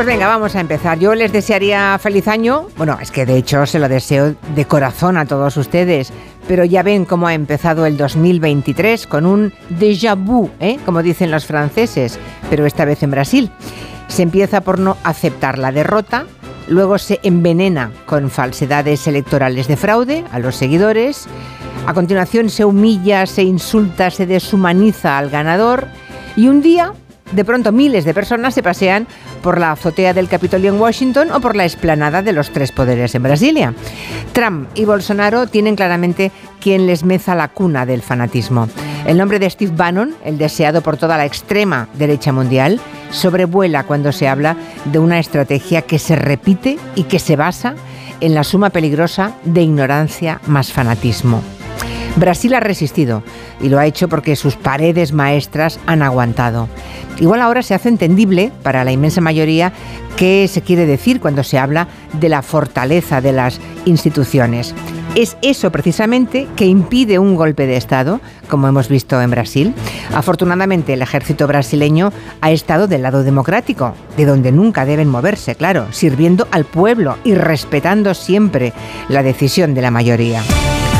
Pues venga, vamos a empezar. Yo les desearía feliz año. Bueno, es que de hecho se lo deseo de corazón a todos ustedes. Pero ya ven cómo ha empezado el 2023 con un déjà vu, ¿eh? como dicen los franceses, pero esta vez en Brasil. Se empieza por no aceptar la derrota, luego se envenena con falsedades electorales de fraude a los seguidores, a continuación se humilla, se insulta, se deshumaniza al ganador y un día de pronto miles de personas se pasean por la azotea del Capitolio en Washington o por la explanada de los tres poderes en Brasilia. Trump y Bolsonaro tienen claramente quien les meza la cuna del fanatismo. El nombre de Steve Bannon, el deseado por toda la extrema derecha mundial, sobrevuela cuando se habla de una estrategia que se repite y que se basa en la suma peligrosa de ignorancia más fanatismo. Brasil ha resistido y lo ha hecho porque sus paredes maestras han aguantado. Igual ahora se hace entendible para la inmensa mayoría qué se quiere decir cuando se habla de la fortaleza de las instituciones. Es eso precisamente que impide un golpe de Estado, como hemos visto en Brasil. Afortunadamente el ejército brasileño ha estado del lado democrático, de donde nunca deben moverse, claro, sirviendo al pueblo y respetando siempre la decisión de la mayoría.